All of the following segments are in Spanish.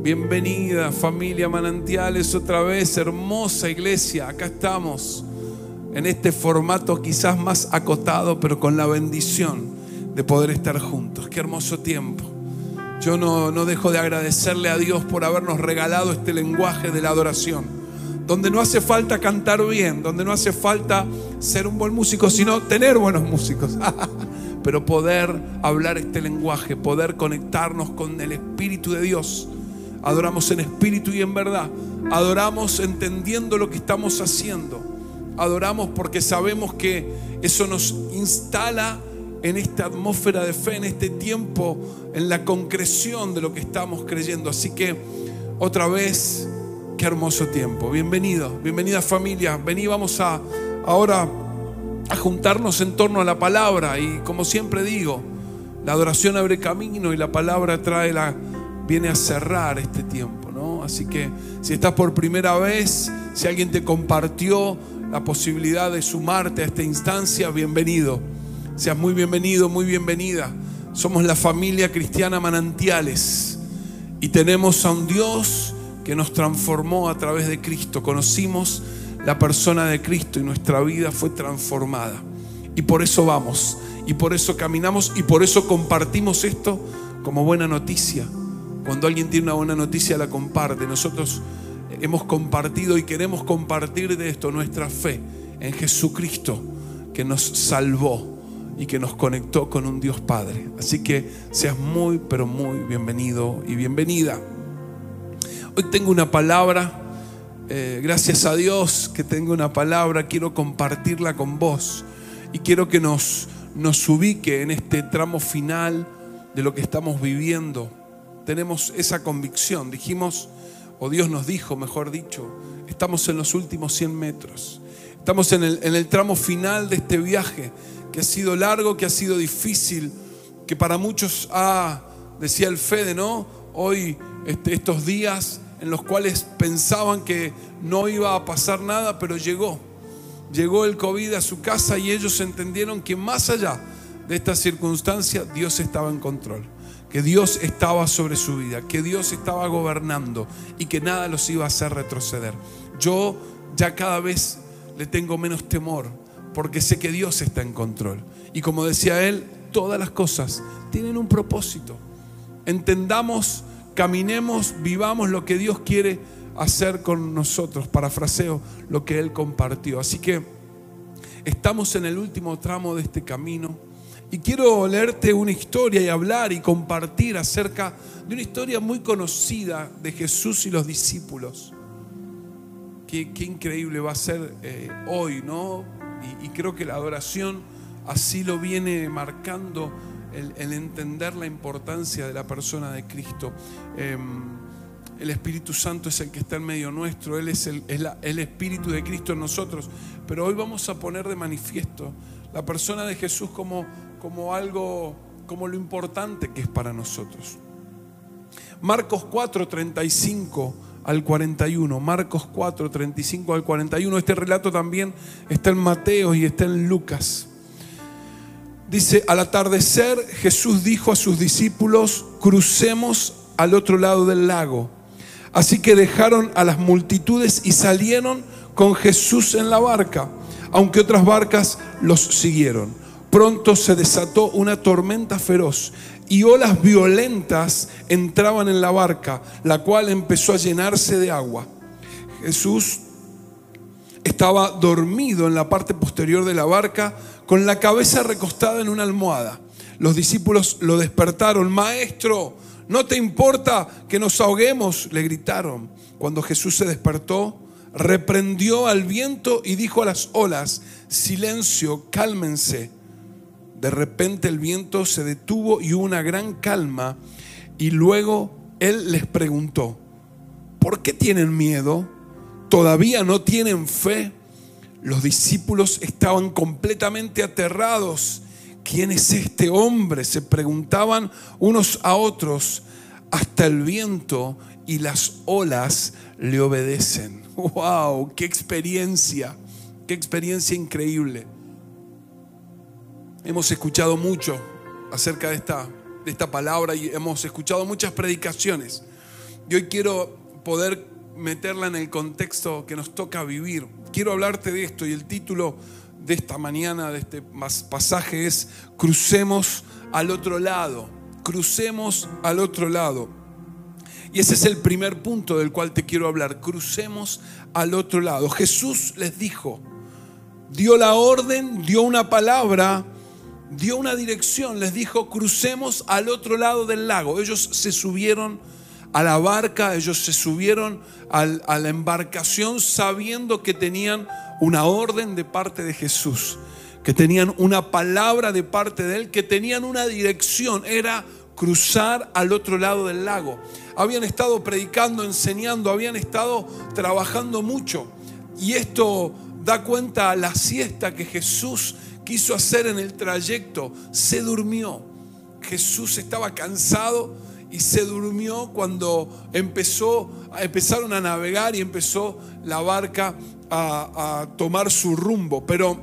Bienvenida familia Manantiales otra vez, hermosa iglesia. Acá estamos en este formato quizás más acotado, pero con la bendición de poder estar juntos. Qué hermoso tiempo. Yo no, no dejo de agradecerle a Dios por habernos regalado este lenguaje de la adoración, donde no hace falta cantar bien, donde no hace falta ser un buen músico, sino tener buenos músicos. pero poder hablar este lenguaje, poder conectarnos con el Espíritu de Dios. Adoramos en espíritu y en verdad. Adoramos entendiendo lo que estamos haciendo. Adoramos porque sabemos que eso nos instala en esta atmósfera de fe, en este tiempo, en la concreción de lo que estamos creyendo. Así que otra vez, qué hermoso tiempo. Bienvenido, bienvenida familia. Vení, vamos a ahora a juntarnos en torno a la palabra y como siempre digo, la adoración abre camino y la palabra trae la viene a cerrar este tiempo, ¿no? Así que si estás por primera vez, si alguien te compartió la posibilidad de sumarte a esta instancia, bienvenido. Seas muy bienvenido, muy bienvenida. Somos la familia cristiana Manantiales y tenemos a un Dios que nos transformó a través de Cristo. Conocimos la persona de Cristo y nuestra vida fue transformada. Y por eso vamos, y por eso caminamos, y por eso compartimos esto como buena noticia. Cuando alguien tiene una buena noticia la comparte. Nosotros hemos compartido y queremos compartir de esto nuestra fe en Jesucristo que nos salvó y que nos conectó con un Dios Padre. Así que seas muy, pero muy bienvenido y bienvenida. Hoy tengo una palabra eh, gracias a Dios que tengo una palabra, quiero compartirla con vos y quiero que nos, nos ubique en este tramo final de lo que estamos viviendo. Tenemos esa convicción, dijimos, o Dios nos dijo, mejor dicho, estamos en los últimos 100 metros, estamos en el, tramo final de este viaje que ha sido largo, que ha sido difícil, que para muchos ha, decía el Fede, ¿no? Hoy, este, estos días en los cuales pensaban que no iba a pasar nada, pero llegó. Llegó el COVID a su casa y ellos entendieron que más allá de esta circunstancia, Dios estaba en control, que Dios estaba sobre su vida, que Dios estaba gobernando y que nada los iba a hacer retroceder. Yo ya cada vez le tengo menos temor porque sé que Dios está en control. Y como decía él, todas las cosas tienen un propósito. Entendamos caminemos, vivamos lo que Dios quiere hacer con nosotros, parafraseo lo que Él compartió. Así que estamos en el último tramo de este camino y quiero leerte una historia y hablar y compartir acerca de una historia muy conocida de Jesús y los discípulos. Qué, increíble va a ser eh, hoy, ¿no? Y, creo que la adoración así lo viene marcando el, entender la importancia de la persona de Cristo. Em, el Espíritu Santo es el que está en medio nuestro, Él es el, el Espíritu de Cristo en nosotros. Pero hoy vamos a poner de manifiesto la persona de Jesús como, como algo, como lo importante que es para nosotros. Marcos 4, 35 al 41. Marcos 4, 35 al 41. Este relato también está en Mateo y está en Lucas. Dice, al atardecer Jesús dijo a sus discípulos, crucemos al otro lado del lago. Así que dejaron a las multitudes y salieron con Jesús en la barca, aunque otras barcas los siguieron. Pronto se desató una tormenta feroz y olas violentas entraban en la barca, la cual empezó a llenarse de agua. Jesús estaba dormido en la parte posterior de la barca con la cabeza recostada en una almohada. Los discípulos lo despertaron. Maestro, ¿no te importa que nos ahoguemos? Le gritaron. Cuando Jesús se despertó, reprendió al viento y dijo a las olas, silencio, cálmense. De repente el viento se detuvo y hubo una gran calma. Y luego él les preguntó, ¿por qué tienen miedo? ¿Todavía no tienen fe? Los discípulos estaban completamente aterrados. ¿Quién es este hombre? Se preguntaban unos a otros. Hasta el viento y las olas le obedecen. ¡Wow! ¡Qué experiencia! ¡Qué experiencia increíble! Hemos escuchado mucho acerca de esta, de esta palabra y hemos escuchado muchas predicaciones. Y hoy quiero poder meterla en el contexto que nos toca vivir. Quiero hablarte de esto y el título de esta mañana, de este pasaje es Crucemos al otro lado, crucemos al otro lado. Y ese es el primer punto del cual te quiero hablar, crucemos al otro lado. Jesús les dijo, dio la orden, dio una palabra, dio una dirección, les dijo, crucemos al otro lado del lago. Ellos se subieron a la barca, ellos se subieron a la embarcación sabiendo que tenían una orden de parte de Jesús, que tenían una palabra de parte de Él, que tenían una dirección, era cruzar al otro lado del lago. Habían estado predicando, enseñando, habían estado trabajando mucho. Y esto da cuenta a la siesta que Jesús quiso hacer en el trayecto. Se durmió. Jesús estaba cansado y se durmió cuando empezó, empezaron a navegar y empezó la barca a, a tomar su rumbo. Pero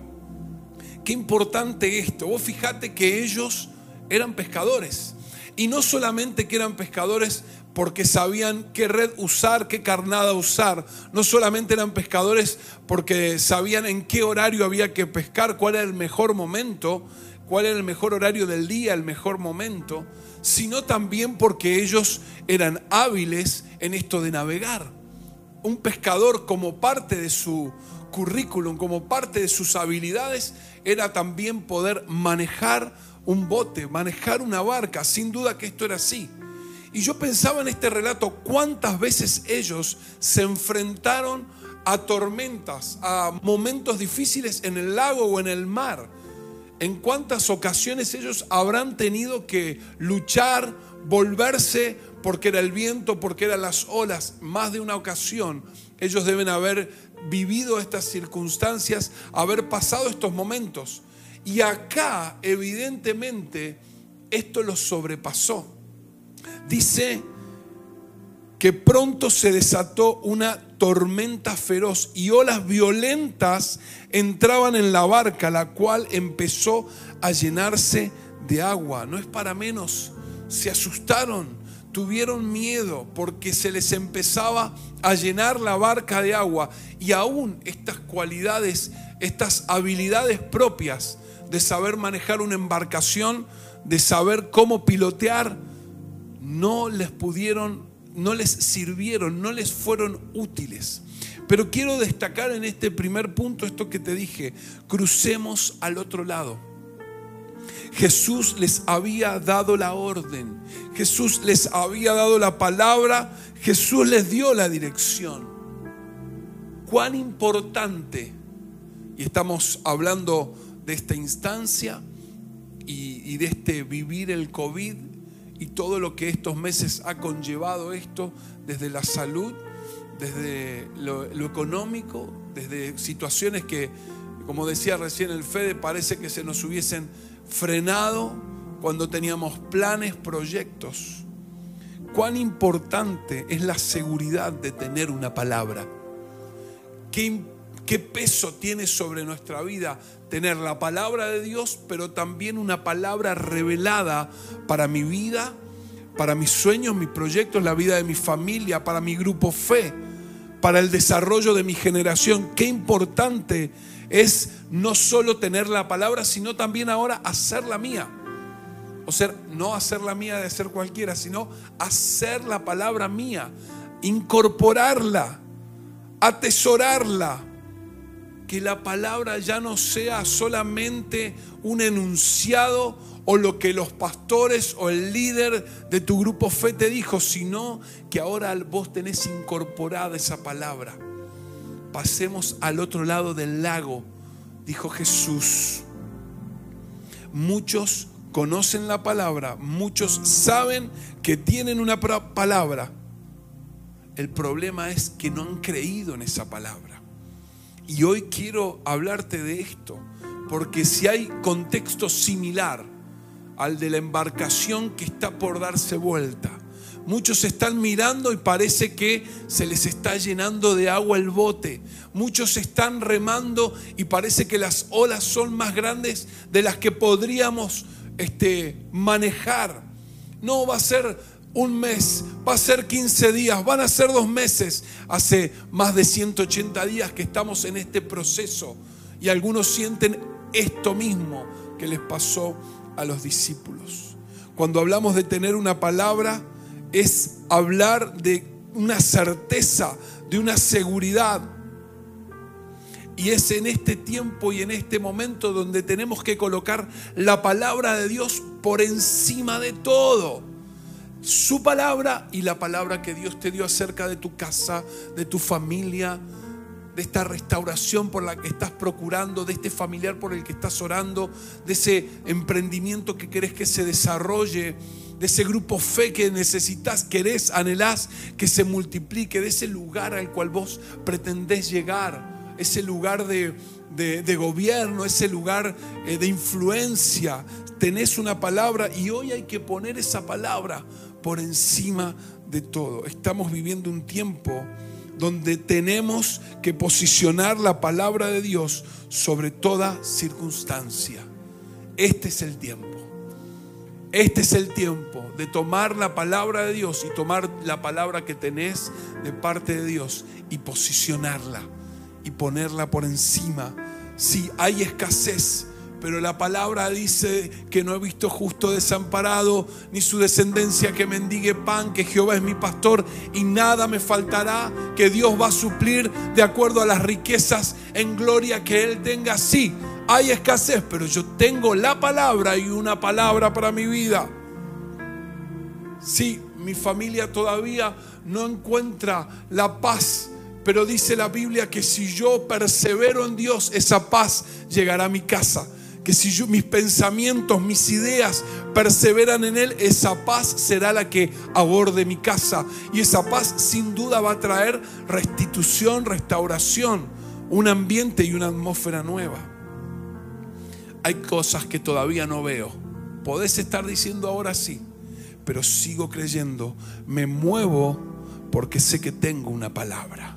qué importante esto. Vos fijate que ellos eran pescadores. Y no solamente que eran pescadores porque sabían qué red usar, qué carnada usar. No solamente eran pescadores porque sabían en qué horario había que pescar, cuál era el mejor momento, cuál era el mejor horario del día, el mejor momento, sino también porque ellos eran hábiles en esto de navegar. Un pescador como parte de su currículum, como parte de sus habilidades, era también poder manejar un bote, manejar una barca. Sin duda que esto era así. Y yo pensaba en este relato cuántas veces ellos se enfrentaron a tormentas, a momentos difíciles en el lago o en el mar. En cuántas ocasiones ellos habrán tenido que luchar, volverse porque era el viento, porque eran las olas. Más de una ocasión ellos deben haber vivido estas circunstancias, haber pasado estos momentos. Y acá, evidentemente, esto los sobrepasó. Dice que pronto se desató una tormenta feroz y olas violentas entraban en la barca, la cual empezó a llenarse de agua. No es para menos, se asustaron, tuvieron miedo porque se les empezaba a llenar la barca de agua y aún estas cualidades, estas habilidades propias, de saber manejar una embarcación, de saber cómo pilotear, no les pudieron, no les sirvieron, no les fueron útiles. Pero quiero destacar en este primer punto esto que te dije, crucemos al otro lado. Jesús les había dado la orden, Jesús les había dado la palabra, Jesús les dio la dirección. Cuán importante, y estamos hablando de esta instancia y, de este vivir el COVID y todo lo que estos meses ha conllevado esto, desde la salud, desde lo, económico, desde situaciones que, como decía recién el Fede, parece que se nos hubiesen frenado cuando teníamos planes, proyectos. Cuán importante es la seguridad de tener una palabra. Qué, qué peso tiene sobre nuestra vida tener la palabra de Dios, pero también una palabra revelada para mi vida, para mis sueños, mis proyectos, la vida de mi familia, para mi grupo fe, para el desarrollo de mi generación. Qué importante es no solo tener la palabra, sino también ahora hacerla mía. O sea, no hacer la mía de ser cualquiera, sino hacer la palabra mía, incorporarla, atesorarla que la palabra ya no sea solamente un enunciado o lo que los pastores o el líder de tu grupo fe te dijo, sino que ahora vos tenés incorporada esa palabra. Pasemos al otro lado del lago, dijo Jesús. Muchos conocen la palabra, muchos saben que tienen una palabra. El problema es que no han creído en esa palabra. Y hoy quiero hablarte de esto, porque si hay contexto similar al de la embarcación que está por darse vuelta, Muchos están mirando y parece que se les está llenando de agua el bote. Muchos están remando y parece que las olas son más grandes de las que podríamos este, manejar. No va a ser un mes, va a ser 15 días, van a ser dos meses. Hace más de 180 días que estamos en este proceso y algunos sienten esto mismo que les pasó a los discípulos. Cuando hablamos de tener una palabra, es hablar de una certeza, de una seguridad. Y es en este tiempo y en este momento donde tenemos que colocar la palabra de Dios por encima de todo. Su palabra y la palabra que Dios te dio acerca de tu casa, de tu familia, de esta restauración por la que estás procurando, de este familiar por el que estás orando, de ese emprendimiento que querés que se desarrolle, de ese grupo fe que necesitas, querés, anhelás que se multiplique, de ese lugar al cual vos pretendés llegar, ese lugar de, gobierno, ese lugar eh, de influencia. Tenés una palabra y hoy hay que poner esa palabra por encima de todo. Estamos viviendo un tiempo donde tenemos que posicionar la palabra de Dios sobre toda circunstancia. Este es el tiempo. Este es el tiempo de tomar la palabra de Dios y tomar la palabra que tenés de parte de Dios y posicionarla y ponerla por encima. Si hay escasez, pero la palabra dice que no he visto justo desamparado, ni su descendencia que mendigue pan, que Jehová es mi pastor y nada me faltará, que Dios va a suplir de acuerdo a las riquezas en gloria que Él tenga. Sí, hay escasez, pero yo tengo la palabra y una palabra para mi vida. Sí, mi familia todavía no encuentra la paz, pero dice la Biblia que si yo persevero en Dios, esa paz llegará a mi casa que si mis pensamientos, mis ideas perseveran en Él, esa paz será la que aborde mi casa. Y esa paz sin duda va a traer restitución, restauración, un ambiente y una atmósfera nueva. Hay cosas que todavía no veo. Podés estar diciendo ahora sí, pero sigo creyendo. Me muevo porque sé que tengo una palabra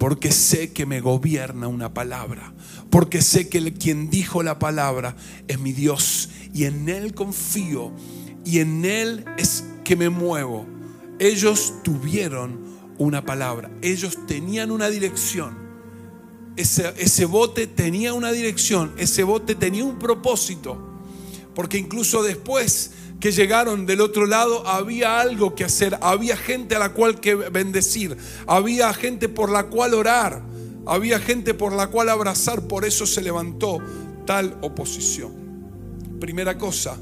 porque sé que me gobierna una palabra, porque sé que quien dijo la palabra es mi Dios y en Él confío y en Él es que me muevo. Ellos tuvieron una palabra, ellos tenían una dirección. Ese, ese bote tenía una dirección, ese bote tenía un propósito, porque incluso después que llegaron del otro lado, había algo que hacer, había gente a la cual que bendecir, había gente por la cual orar, había gente por la cual abrazar, por eso se levantó tal oposición. Primera cosa,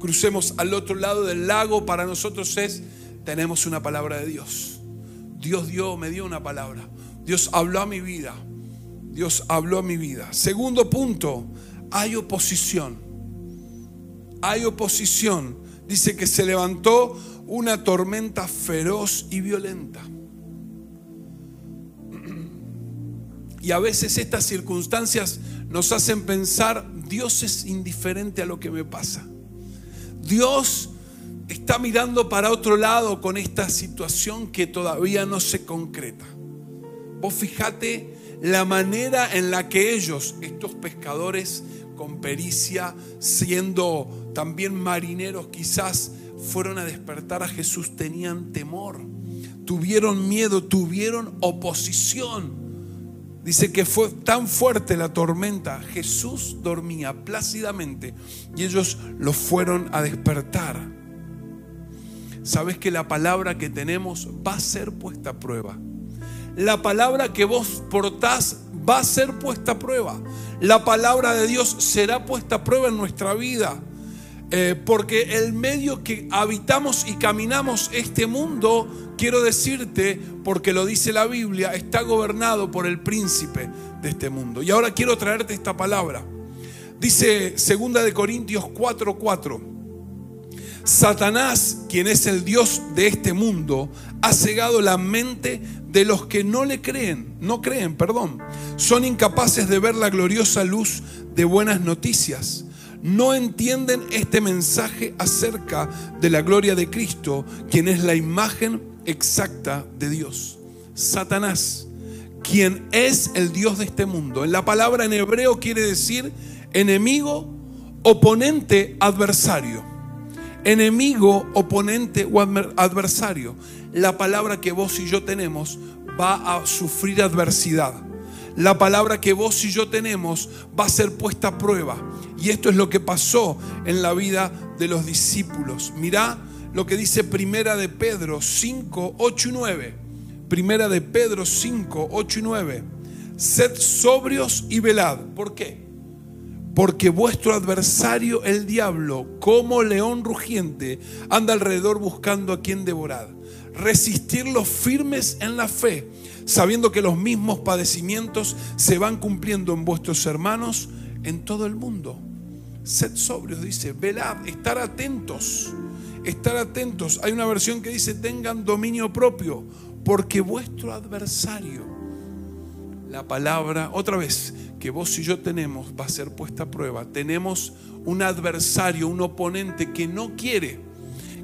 crucemos al otro lado del lago, para nosotros es, tenemos una palabra de Dios. Dios dio, me dio una palabra. Dios habló a mi vida. Dios habló a mi vida. Segundo punto, hay oposición hay oposición. Dice que se levantó una tormenta feroz y violenta. Y a veces estas circunstancias nos hacen pensar, Dios es indiferente a lo que me pasa. Dios está mirando para otro lado con esta situación que todavía no se concreta. Vos fijate la manera en la que ellos, estos pescadores con pericia, siendo también marineros quizás fueron a despertar a Jesús, tenían temor, tuvieron miedo, tuvieron oposición. Dice que fue tan fuerte la tormenta, Jesús dormía plácidamente y ellos lo fueron a despertar. Sabes que la palabra que tenemos va a ser puesta a prueba. La palabra que vos portás va a ser puesta a prueba. La palabra de Dios será puesta a prueba en nuestra vida. Eh, porque el medio que habitamos y caminamos este mundo, quiero decirte, porque lo dice la Biblia, está gobernado por el príncipe de este mundo. Y ahora quiero traerte esta palabra. Dice 2 de Corintios 4:4. Satanás, quien es el Dios de este mundo, ha cegado la mente de los que no le creen, no creen, perdón. Son incapaces de ver la gloriosa luz de buenas noticias no entienden este mensaje acerca de la gloria de Cristo, quien es la imagen exacta de Dios. Satanás, quien es el Dios de este mundo. En la palabra en hebreo quiere decir enemigo, oponente, adversario. enemigo, oponente o adversario. La palabra que vos y yo tenemos va a sufrir adversidad. La palabra que vos y yo tenemos va a ser puesta a prueba. Y esto es lo que pasó en la vida de los discípulos. Mirá lo que dice Primera de Pedro 5, 8 y 9. Primera de Pedro 5, 8 y 9. Sed sobrios y velad. ¿Por qué? Porque vuestro adversario, el diablo, como león rugiente, anda alrededor buscando a quien devorar. Resistir los firmes en la fe, sabiendo que los mismos padecimientos se van cumpliendo en vuestros hermanos en todo el mundo. Sed sobrios, dice, velad, estar atentos, estar atentos. Hay una versión que dice, tengan dominio propio, porque vuestro adversario, la palabra, otra vez, que vos y yo tenemos va a ser puesta a prueba. Tenemos un adversario, un oponente que no quiere,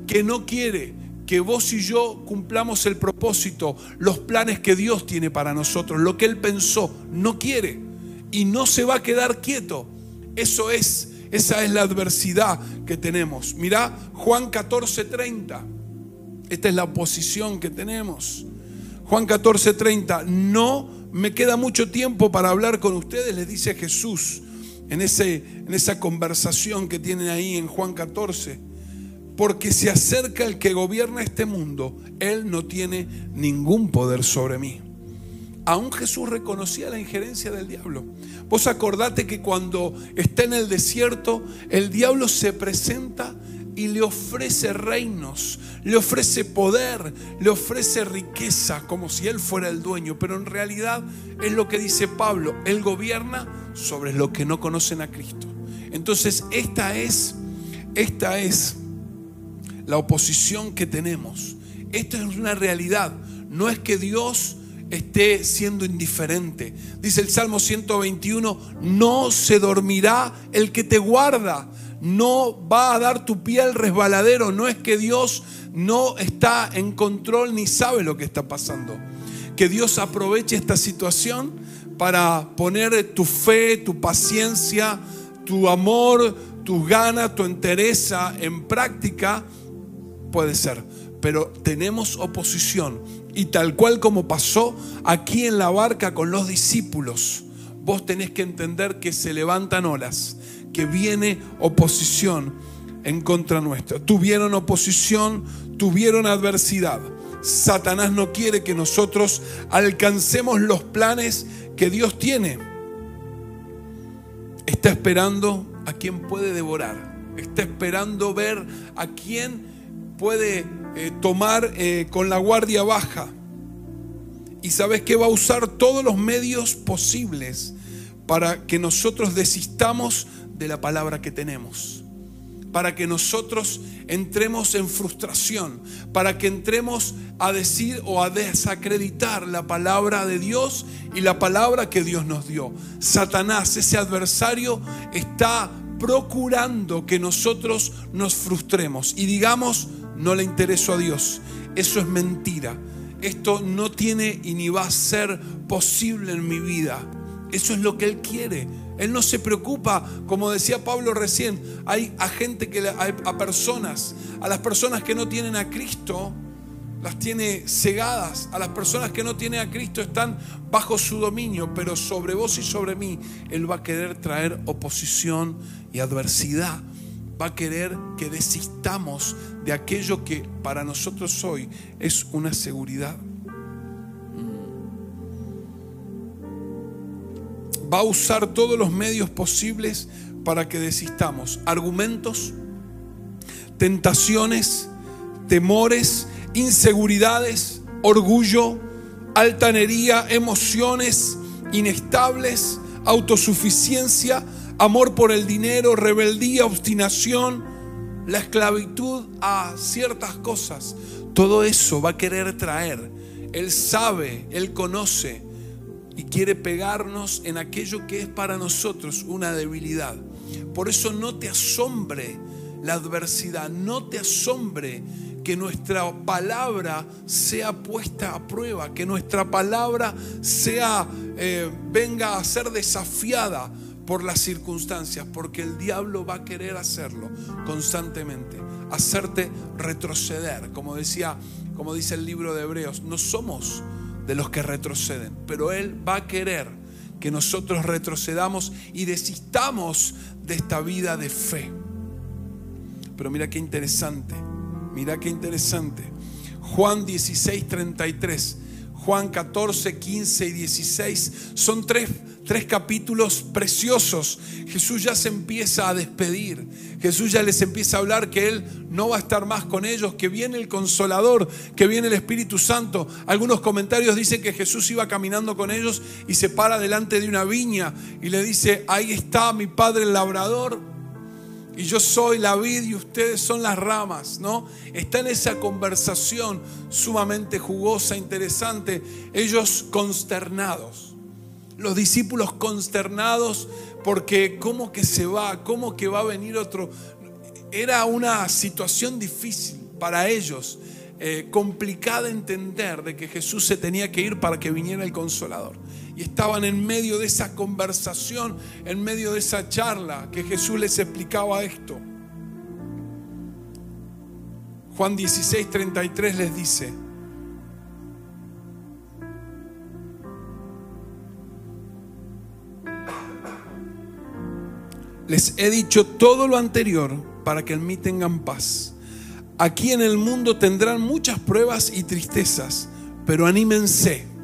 que no quiere que vos y yo cumplamos el propósito, los planes que Dios tiene para nosotros, lo que Él pensó, no quiere y no se va a quedar quieto. Eso es, esa es la adversidad que tenemos. Mirá Juan 14:30. Esta es la oposición que tenemos. Juan 14:30, no me queda mucho tiempo para hablar con ustedes, les dice Jesús en, ese, en esa conversación que tienen ahí en Juan 14. Porque se acerca el que gobierna este mundo, Él no tiene ningún poder sobre mí. Aún Jesús reconocía la injerencia del diablo. Vos acordate que cuando está en el desierto, el diablo se presenta y le ofrece reinos, le ofrece poder, le ofrece riqueza, como si él fuera el dueño. Pero en realidad es lo que dice Pablo, él gobierna sobre lo que no conocen a Cristo. Entonces esta es, esta es la oposición que tenemos. Esto es una realidad. No es que Dios esté siendo indiferente. Dice el Salmo 121, no se dormirá el que te guarda no va a dar tu pie al resbaladero. No es que Dios no está en control ni sabe lo que está pasando. Que Dios aproveche esta situación para poner tu fe, tu paciencia, tu amor, tu ganas, tu entereza en práctica, puede ser. Pero tenemos oposición. Y tal cual como pasó aquí en la barca con los discípulos, vos tenés que entender que se levantan olas que viene oposición en contra nuestra. Tuvieron oposición, tuvieron adversidad. Satanás no quiere que nosotros alcancemos los planes que Dios tiene. Está esperando a quien puede devorar. Está esperando ver a quien puede eh, tomar eh, con la guardia baja. Y sabes que va a usar todos los medios posibles para que nosotros desistamos de la palabra que tenemos. Para que nosotros entremos en frustración, para que entremos a decir o a desacreditar la palabra de Dios y la palabra que Dios nos dio. Satanás, ese adversario, está procurando que nosotros nos frustremos y digamos, no le intereso a Dios. Eso es mentira. Esto no tiene y ni va a ser posible en mi vida. Eso es lo que Él quiere. Él no se preocupa, como decía Pablo recién, hay a gente que a personas, a las personas que no tienen a Cristo, las tiene cegadas, a las personas que no tienen a Cristo están bajo su dominio, pero sobre vos y sobre mí Él va a querer traer oposición y adversidad. Va a querer que desistamos de aquello que para nosotros hoy es una seguridad. va a usar todos los medios posibles para que desistamos. Argumentos, tentaciones, temores, inseguridades, orgullo, altanería, emociones inestables, autosuficiencia, amor por el dinero, rebeldía, obstinación, la esclavitud a ciertas cosas. Todo eso va a querer traer. Él sabe, Él conoce y quiere pegarnos en aquello que es para nosotros una debilidad. Por eso no te asombre la adversidad, no te asombre que nuestra palabra sea puesta a prueba, que nuestra palabra sea, eh, venga a ser desafiada, por las circunstancias, porque el diablo va a querer hacerlo constantemente, hacerte retroceder, como decía, como dice el libro de Hebreos, no somos de los que retroceden, pero él va a querer que nosotros retrocedamos y desistamos de esta vida de fe. Pero mira qué interesante, mira qué interesante. Juan 16, 33, Juan 14, 15 y 16 son tres, tres capítulos preciosos. Jesús ya se empieza a despedir. Jesús ya les empieza a hablar que Él no va a estar más con ellos, que viene el consolador, que viene el Espíritu Santo. Algunos comentarios dicen que Jesús iba caminando con ellos y se para delante de una viña y le dice, ahí está mi Padre el labrador y yo soy la vid y ustedes son las ramas, ¿no? Está en esa conversación sumamente jugosa, interesante, ellos consternados, los discípulos consternados porque cómo que se va, cómo que va a venir otro. Era una situación difícil para ellos, eh, complicada de entender de que Jesús se tenía que ir para que viniera el consolador y estaban en medio de esa conversación, en medio de esa charla que Jesús les explicaba esto. Juan 16, 33 les dice, les he dicho todo lo anterior para que en mí tengan paz. Aquí en el mundo tendrán muchas pruebas y tristezas, pero anímense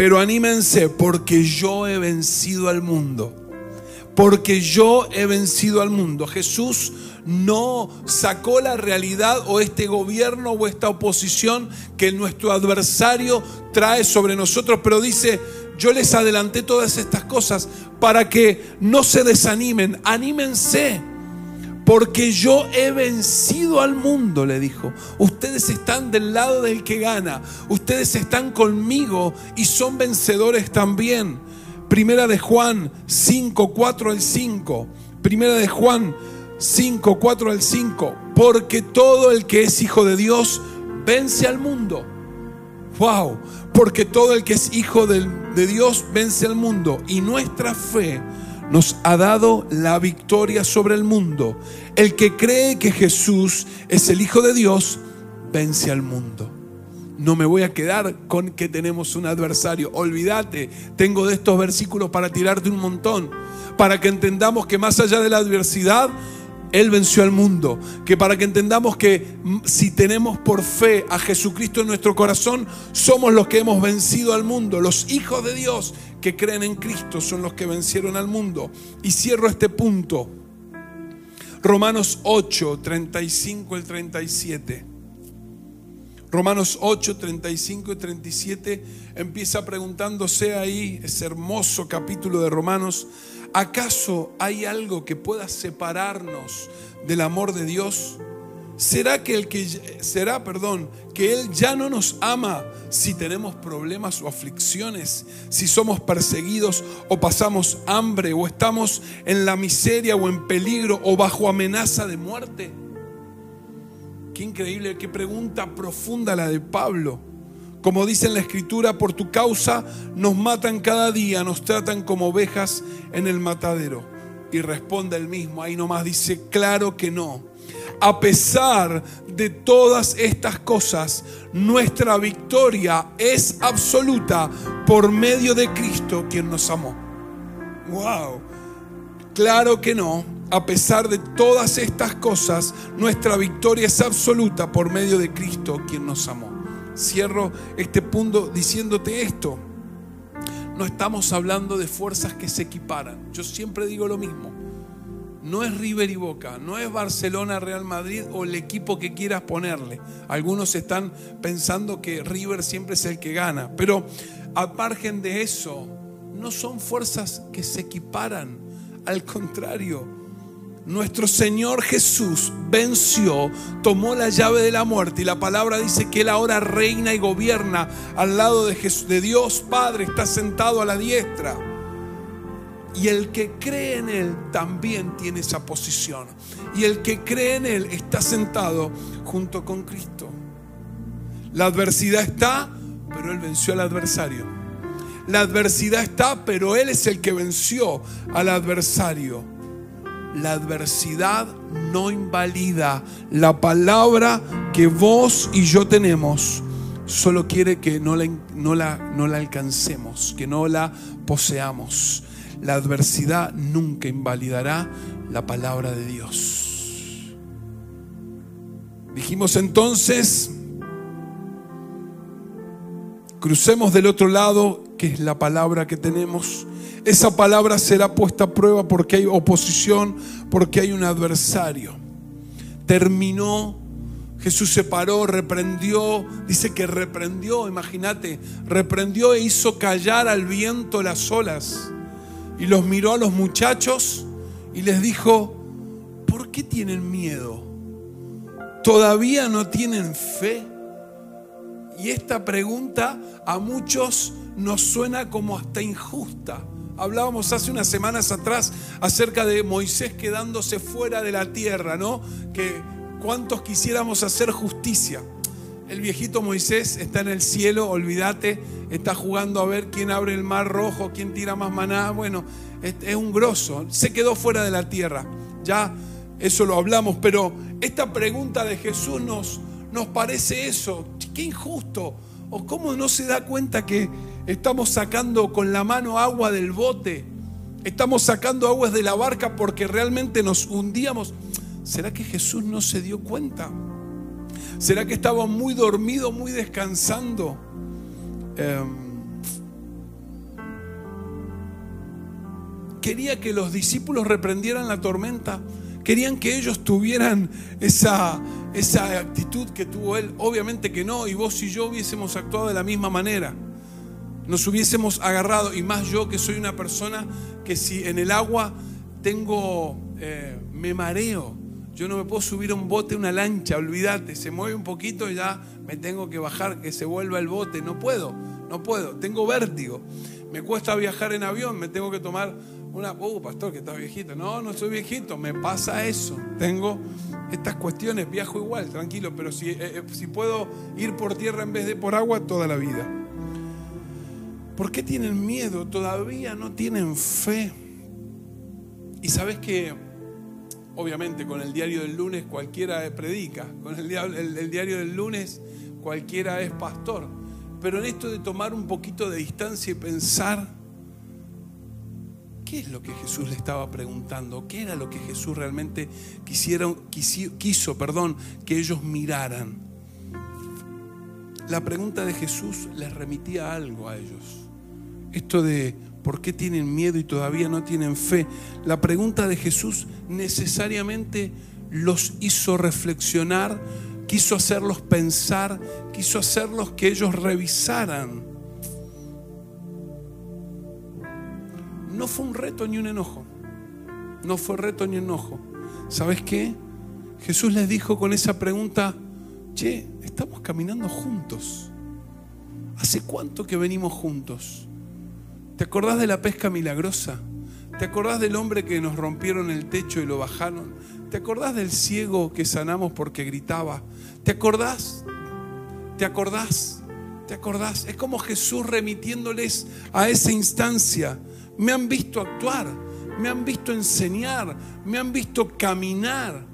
pero anímense porque yo he vencido al mundo. Porque yo he vencido al mundo. Jesús no sacó la realidad o este gobierno o esta oposición que nuestro adversario trae sobre nosotros, pero dice, yo les adelanté todas estas cosas para que no se desanimen, anímense porque yo he vencido al mundo, le dijo. Ustedes están del lado del que gana. Ustedes están conmigo y son vencedores también. Primera de Juan 5, 4 al 5. Primera de Juan 5, 4 al 5. Porque todo el que es hijo de Dios vence al mundo. Wow. Porque todo el que es hijo de, de Dios vence al mundo. Y nuestra fe nos ha dado la victoria sobre el mundo. El que cree que Jesús es el Hijo de Dios, vence al mundo. No me voy a quedar con que tenemos un adversario. Olvídate, tengo de estos versículos para tirarte un montón, para que entendamos que más allá de la adversidad, él venció al mundo. Que para que entendamos que si tenemos por fe a Jesucristo en nuestro corazón, somos los que hemos vencido al mundo. Los hijos de Dios que creen en Cristo son los que vencieron al mundo. Y cierro este punto. Romanos 8, 35 y 37. Romanos 8, 35 y 37 empieza preguntándose ahí, ese hermoso capítulo de Romanos, ¿acaso hay algo que pueda separarnos del amor de Dios? ¿Será que el que será, perdón, que él ya no nos ama si tenemos problemas o aflicciones, si somos perseguidos o pasamos hambre o estamos en la miseria o en peligro o bajo amenaza de muerte? Qué increíble, qué pregunta profunda la de Pablo. Como dice en la escritura, por tu causa nos matan cada día, nos tratan como ovejas en el matadero. Y responde el mismo, ahí nomás dice, claro que no a pesar de todas estas cosas, nuestra victoria es absoluta por medio de Cristo quien nos amó. Wow. Claro que no. A pesar de todas estas cosas, nuestra victoria es absoluta por medio de Cristo quien nos amó. Cierro este punto diciéndote esto. No estamos hablando de fuerzas que se equiparan. Yo siempre digo lo mismo no es River y Boca, no es Barcelona, Real Madrid o el equipo que quieras ponerle. Algunos están pensando que River siempre es el que gana, pero al margen de eso, no son fuerzas que se equiparan. Al contrario, nuestro Señor Jesús venció, tomó la llave de la muerte y la palabra dice que Él ahora reina y gobierna al lado de, de Dios Padre, está sentado a la diestra. Y el que cree en Él también tiene esa posición. Y el que cree en Él está sentado junto con Cristo. La adversidad está, pero Él venció al adversario. La adversidad está, pero Él es el que venció al adversario. La adversidad no invalida la palabra que vos y yo tenemos. Solo quiere que no la, no la, no la alcancemos, que no la poseamos. La adversidad nunca invalidará la palabra de Dios. Dijimos entonces, crucemos del otro lado, que es la palabra que tenemos. Esa palabra será puesta a prueba porque hay oposición, porque hay un adversario. Terminó, Jesús se paró, reprendió, dice que reprendió, imagínate, reprendió e hizo callar al viento las olas. Y los miró a los muchachos y les dijo, ¿por qué tienen miedo? ¿Todavía no tienen fe? Y esta pregunta a muchos nos suena como hasta injusta. Hablábamos hace unas semanas atrás acerca de Moisés quedándose fuera de la tierra, ¿no? Que cuántos quisiéramos hacer justicia. El viejito Moisés está en el cielo, olvídate, está jugando a ver quién abre el mar rojo, quién tira más maná. Bueno, es un grosso, se quedó fuera de la tierra. Ya eso lo hablamos, pero esta pregunta de Jesús nos, nos parece eso. Qué injusto. ¿O cómo no se da cuenta que estamos sacando con la mano agua del bote? Estamos sacando aguas de la barca porque realmente nos hundíamos. ¿Será que Jesús no se dio cuenta? ¿Será que estaba muy dormido, muy descansando? Em, quería que los discípulos reprendieran la tormenta. Querían que ellos tuvieran esa, esa actitud que tuvo él. Obviamente que no, y vos y yo hubiésemos actuado de la misma manera. Nos hubiésemos agarrado, y más yo que soy una persona que si en el agua tengo, eh, me mareo. Yo no me puedo subir a un bote, una lancha, olvídate, se mueve un poquito y ya me tengo que bajar, que se vuelva el bote. No puedo, no puedo, tengo vértigo. Me cuesta viajar en avión, me tengo que tomar una, oh, pastor, que está viejito. No, no soy viejito, me pasa eso. Tengo estas cuestiones, viajo igual, tranquilo, pero si, eh, eh, si puedo ir por tierra en vez de por agua, toda la vida. ¿Por qué tienen miedo? Todavía no tienen fe. Y sabes que, obviamente, con el diario del lunes cualquiera predica, con el, diario del lunes cualquiera es pastor. Pero en esto de tomar un poquito de distancia y pensar, ¿Qué es lo que Jesús le estaba preguntando? ¿Qué era lo que Jesús realmente quisiera, quiso perdón, que ellos miraran? La pregunta de Jesús les remitía algo a ellos. Esto de ¿por qué tienen miedo y todavía no tienen fe? La pregunta de Jesús necesariamente los hizo reflexionar, quiso hacerlos pensar, quiso hacerlos que ellos revisaran no fue un reto ni un enojo. No fue reto ni enojo. ¿Sabes qué? Jesús les dijo con esa pregunta, che, estamos caminando juntos. ¿Hace cuánto que venimos juntos? ¿Te acordás de la pesca milagrosa? ¿Te acordás del hombre que nos rompieron el techo y lo bajaron? ¿Te acordás del ciego que sanamos porque gritaba? ¿Te acordás? ¿Te acordás? ¿Te acordás? Es como Jesús remitiéndoles a esa instancia me han visto actuar, me han visto enseñar, me han visto caminar.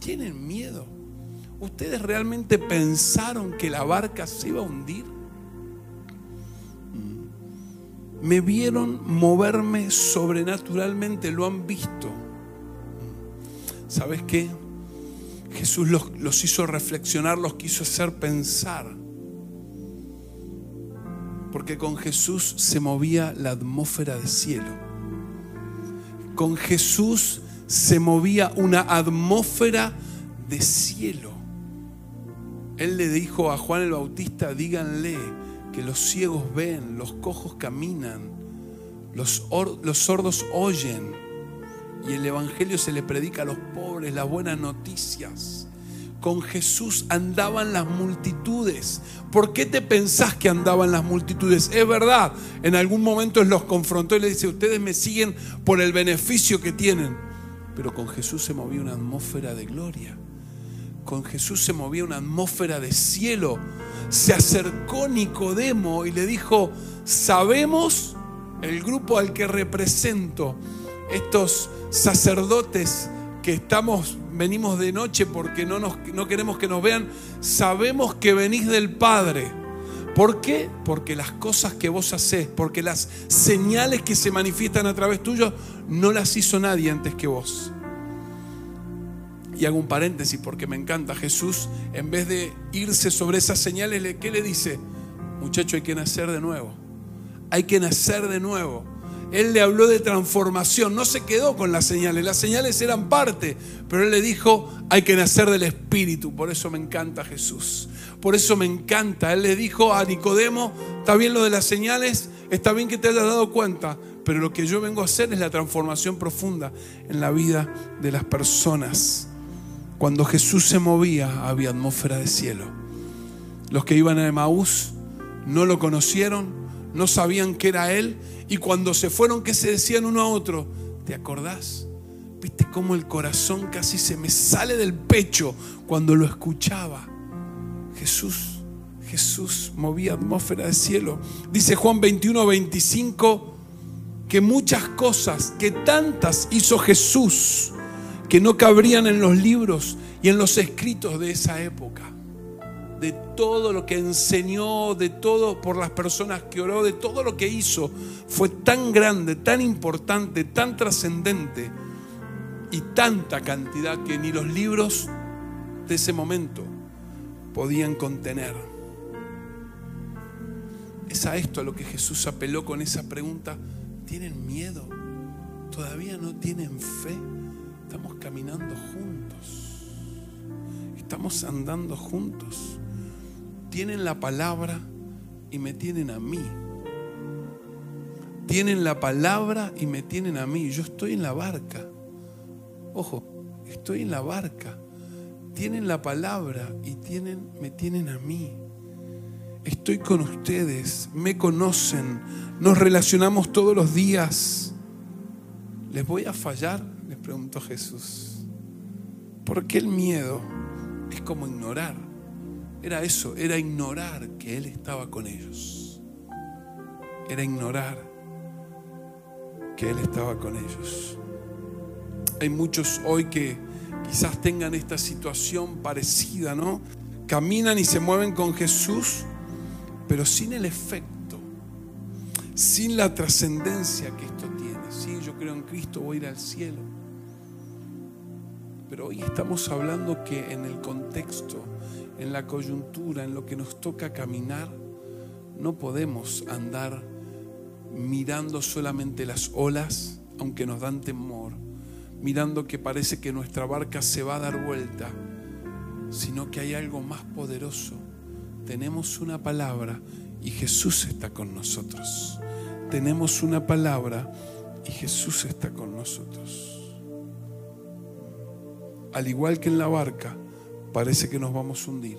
¿Tienen miedo? ¿Ustedes realmente pensaron que la barca se iba a hundir? Me vieron moverme sobrenaturalmente, lo han visto. ¿Sabes qué? Jesús los, los hizo reflexionar, los quiso hacer pensar. Porque con Jesús se movía la atmósfera del cielo. Con Jesús se movía una atmósfera de cielo. Él le dijo a Juan el Bautista, díganle que los ciegos ven, los cojos caminan, los, sordos oyen y el Evangelio se le predica a los pobres, las buenas noticias con Jesús andaban las multitudes. ¿Por qué te pensás que andaban las multitudes? Es verdad, en algún momento los confrontó y le dice, ustedes me siguen por el beneficio que tienen. Pero con Jesús se movía una atmósfera de gloria. Con Jesús se movía una atmósfera de cielo. Se acercó Nicodemo y le dijo, sabemos el grupo al que represento, estos sacerdotes que estamos, venimos de noche porque no, nos, no queremos que nos vean, sabemos que venís del Padre. ¿Por qué? Porque las cosas que vos hacés, porque las señales que se manifiestan a través tuyo, no las hizo nadie antes que vos. Y hago un paréntesis porque me encanta. Jesús, en vez de irse sobre esas señales, ¿qué le dice? Muchacho, hay que nacer de nuevo. Hay que nacer de nuevo. Él le habló de transformación, no se quedó con las señales, las señales eran parte, pero él le dijo, hay que nacer del Espíritu, por eso me encanta Jesús, por eso me encanta. Él le dijo a Nicodemo, está bien lo de las señales, está bien que te hayas dado cuenta, pero lo que yo vengo a hacer es la transformación profunda en la vida de las personas. Cuando Jesús se movía había atmósfera de cielo. Los que iban a Emaús no lo conocieron, no sabían que era Él y cuando se fueron, ¿qué se decían uno a otro? ¿Te acordás? ¿Viste cómo el corazón casi se me sale del pecho cuando lo escuchaba? Jesús, Jesús movía atmósfera de cielo. Dice Juan 21, 25 que muchas cosas, que tantas hizo Jesús, que no cabrían en los libros y en los escritos de esa época de todo lo que enseñó, de todo por las personas que oró, de todo lo que hizo, fue tan grande, tan importante, tan trascendente y tanta cantidad que ni los libros de ese momento podían contener. Es a esto a lo que Jesús apeló con esa pregunta. ¿Tienen miedo? ¿Todavía no tienen fe? Estamos caminando juntos. Estamos andando juntos tienen la palabra y me tienen a mí. Tienen la palabra y me tienen a mí. Yo estoy en la barca. Ojo, estoy en la barca. Tienen la palabra y tienen, me tienen a mí. Estoy con ustedes, me conocen, nos relacionamos todos los días. ¿Les voy a fallar? Preguntó Jesús. ¿Por qué el miedo es como ignorar? Era eso, era ignorar que Él estaba con ellos. Era ignorar que Él estaba con ellos. Hay muchos hoy que quizás tengan esta situación parecida, ¿no? Caminan y se mueven con Jesús, pero sin el efecto, sin la trascendencia que esto tiene. Sí, yo creo en Cristo, voy a ir al cielo. Pero hoy estamos hablando que en el contexto en la coyuntura, en lo que nos toca caminar, no podemos andar mirando solamente las olas, aunque nos dan temor, mirando que parece que nuestra barca se va a dar vuelta, sino que hay algo más poderoso. Tenemos una palabra y Jesús está con nosotros. Tenemos una palabra y Jesús está con nosotros. Al igual que en la barca, parece que nos vamos a hundir,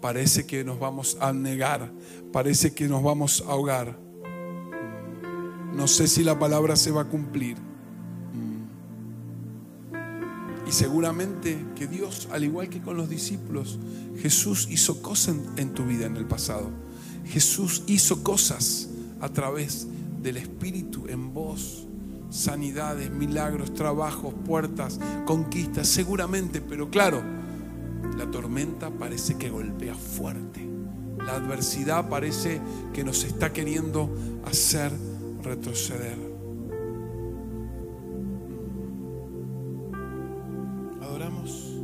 parece que nos vamos a negar, parece que nos vamos a ahogar. No sé si la palabra se va a cumplir. Y seguramente que Dios, al igual que con los discípulos, Jesús hizo cosas en, tu vida en el pasado. Jesús hizo cosas a través del Espíritu en vos sanidades, milagros, trabajos, puertas, conquistas, seguramente, pero claro, la tormenta parece que golpea fuerte. La adversidad parece que nos está queriendo hacer retroceder. Adoramos.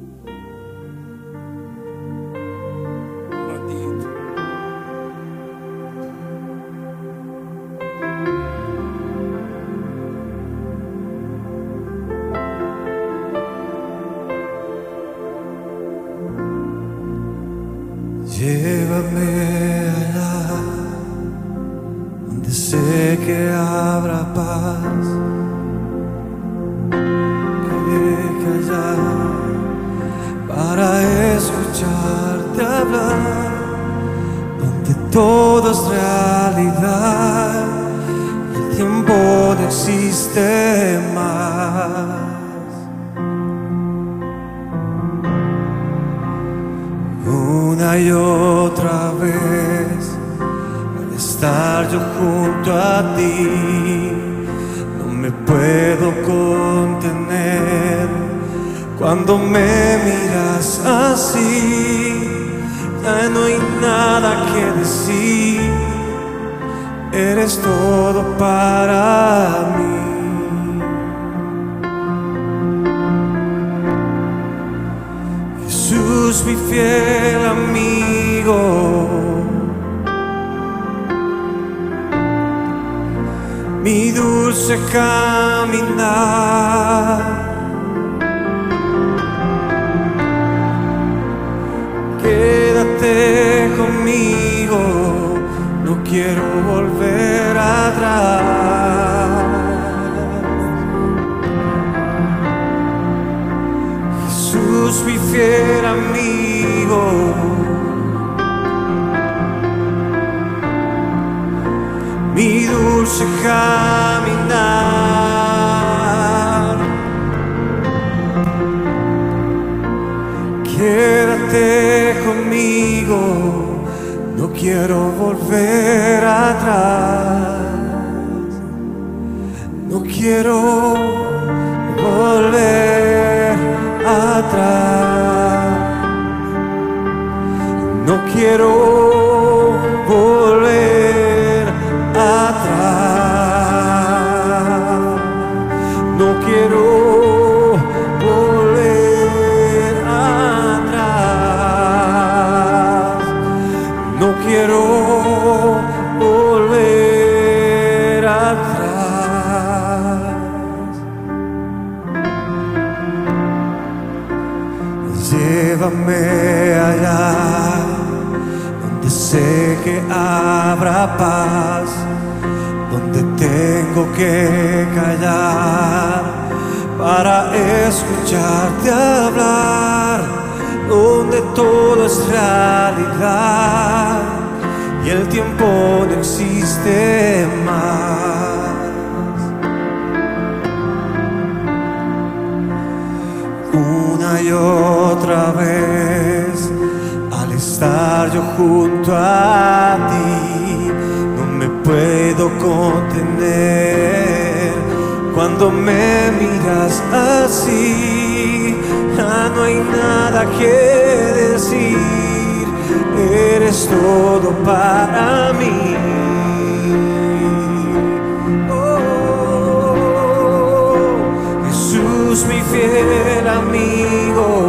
Mi dulce caminar. Quédate conmigo, no quiero volver atrás. No quiero volver atrás. No quiero Llévame allá donde sé que habrá paz, donde tengo que callar para escucharte hablar, donde todo es realidad y el tiempo no existe más. una y otra vez al estar yo junto a ti no me puedo contener cuando me miras así ya no hay nada que decir. Eres todo para mí. Oh, Jesús mi fiel amigo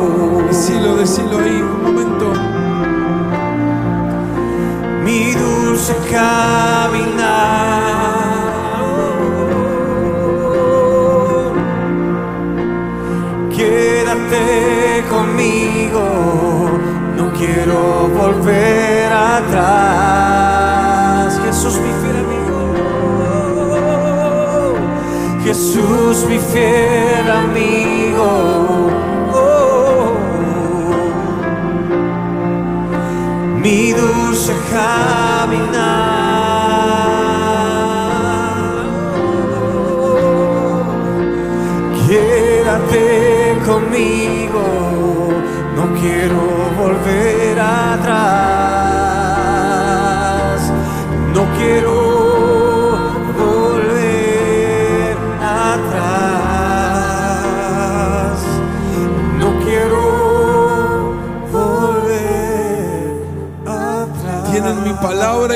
Jesús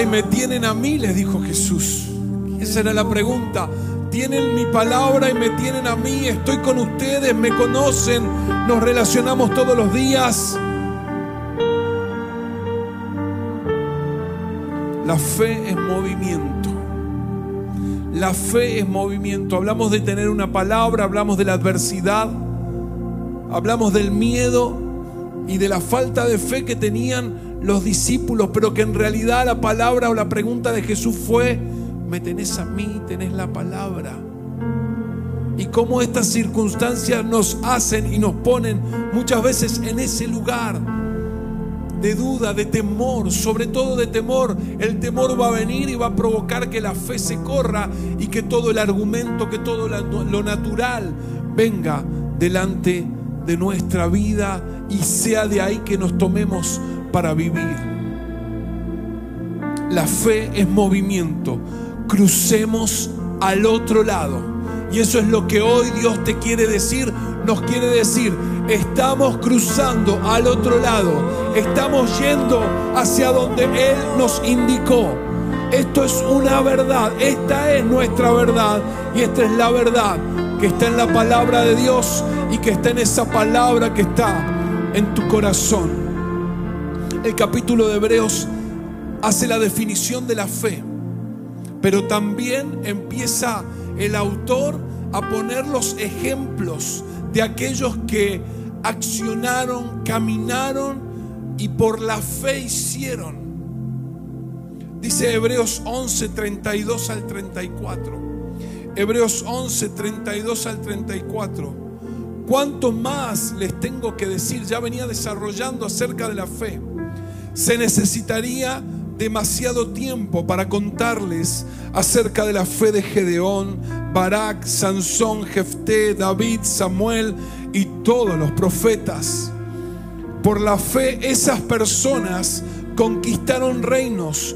me tienen a mí, les dijo Jesús. Esa era la pregunta. Tienen mi palabra y me tienen a mí. Estoy con ustedes, me conocen, nos relacionamos todos los días. La fe es movimiento. La fe es movimiento. Hablamos de tener una palabra, hablamos de la adversidad, hablamos del miedo y de la falta de fe que tenían los discípulos, pero que en realidad la palabra o la pregunta de Jesús fue, me tenés a mí, tenés la palabra. Y cómo estas circunstancias nos hacen y nos ponen muchas veces en ese lugar de duda, de temor, sobre todo de temor. El temor va a venir y va a provocar que la fe se corra y que todo el argumento, que todo lo natural venga delante de nuestra vida y sea de ahí que nos tomemos para vivir. La fe es movimiento. Crucemos al otro lado. Y eso es lo que hoy Dios te quiere decir. Nos quiere decir, estamos cruzando al otro lado. Estamos yendo hacia donde Él nos indicó. Esto es una verdad. Esta es nuestra verdad. Y esta es la verdad que está en la palabra de Dios y que está en esa palabra que está en tu corazón. El capítulo de Hebreos hace la definición de la fe, pero también empieza el autor a poner los ejemplos de aquellos que accionaron, caminaron y por la fe hicieron. Dice Hebreos 11, 32 al 34. Hebreos 11, 32 al 34. ¿Cuánto más les tengo que decir? Ya venía desarrollando acerca de la fe. Se necesitaría demasiado tiempo para contarles acerca de la fe de Gedeón, Barak, Sansón, Jefté, David, Samuel y todos los profetas. Por la fe esas personas conquistaron reinos,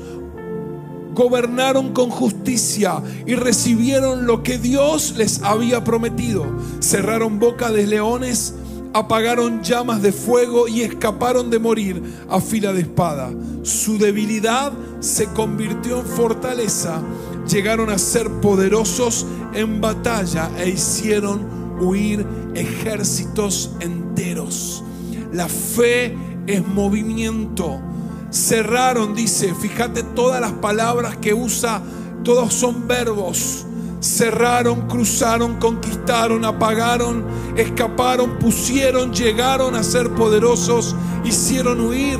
gobernaron con justicia y recibieron lo que Dios les había prometido. Cerraron boca de leones apagaron llamas de fuego y escaparon de morir a fila de espada. Su debilidad se convirtió en fortaleza. Llegaron a ser poderosos en batalla e hicieron huir ejércitos enteros. La fe es movimiento. Cerraron, dice, fíjate todas las palabras que usa, todos son verbos cerraron, cruzaron, conquistaron, apagaron, escaparon, pusieron, llegaron a ser poderosos, hicieron huir.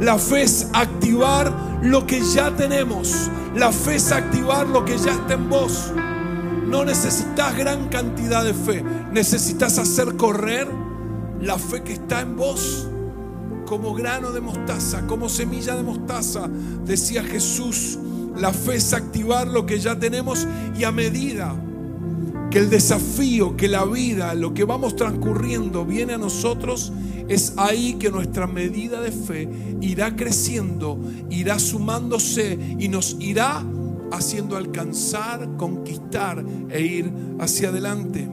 La fe es activar lo que ya tenemos. La fe es activar lo que ya está en vos. No necesitas gran cantidad de fe. Necesitas hacer correr la fe que está en vos. Como grano de mostaza, como semilla de mostaza, decía Jesús la fe es activar lo que ya tenemos y a medida que el desafío, que la vida, lo que vamos transcurriendo viene a nosotros, es ahí que nuestra medida de fe irá creciendo, irá sumándose y nos irá haciendo alcanzar, conquistar e ir hacia adelante.